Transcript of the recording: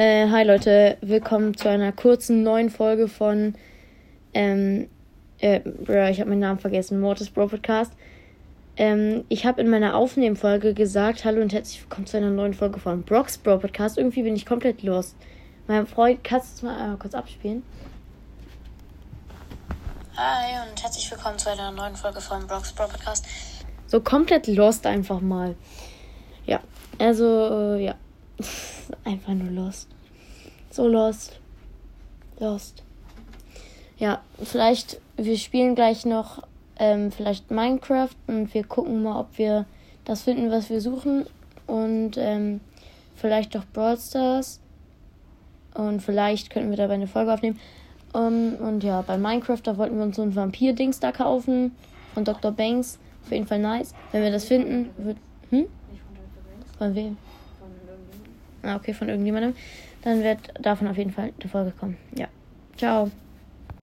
Äh, hi Leute, willkommen zu einer kurzen neuen Folge von, ähm, äh, ich habe meinen Namen vergessen, Mortis Bro Podcast. Ähm, ich habe in meiner Aufnehmfolge gesagt, hallo und herzlich willkommen zu einer neuen Folge von Brox Bro Podcast. Irgendwie bin ich komplett lost. Mein Freund, kannst du es mal einmal kurz abspielen? Hi und herzlich willkommen zu einer neuen Folge von Brox Bro Podcast. So komplett lost einfach mal. Ja, also, äh, Einfach nur lost. So lost. Lost. Ja, vielleicht, wir spielen gleich noch ähm, vielleicht Minecraft und wir gucken mal, ob wir das finden, was wir suchen. Und ähm, vielleicht doch Brawl Stars. Und vielleicht könnten wir dabei eine Folge aufnehmen. Um, und ja, bei Minecraft, da wollten wir uns so ein Vampir-Dings da kaufen. Von Dr. Banks. Auf jeden Fall nice. Wenn wir das finden, wird. Hm? Von wem? Ah, okay, von irgendjemandem. Dann wird davon auf jeden Fall eine Folge kommen. Ja. Ciao.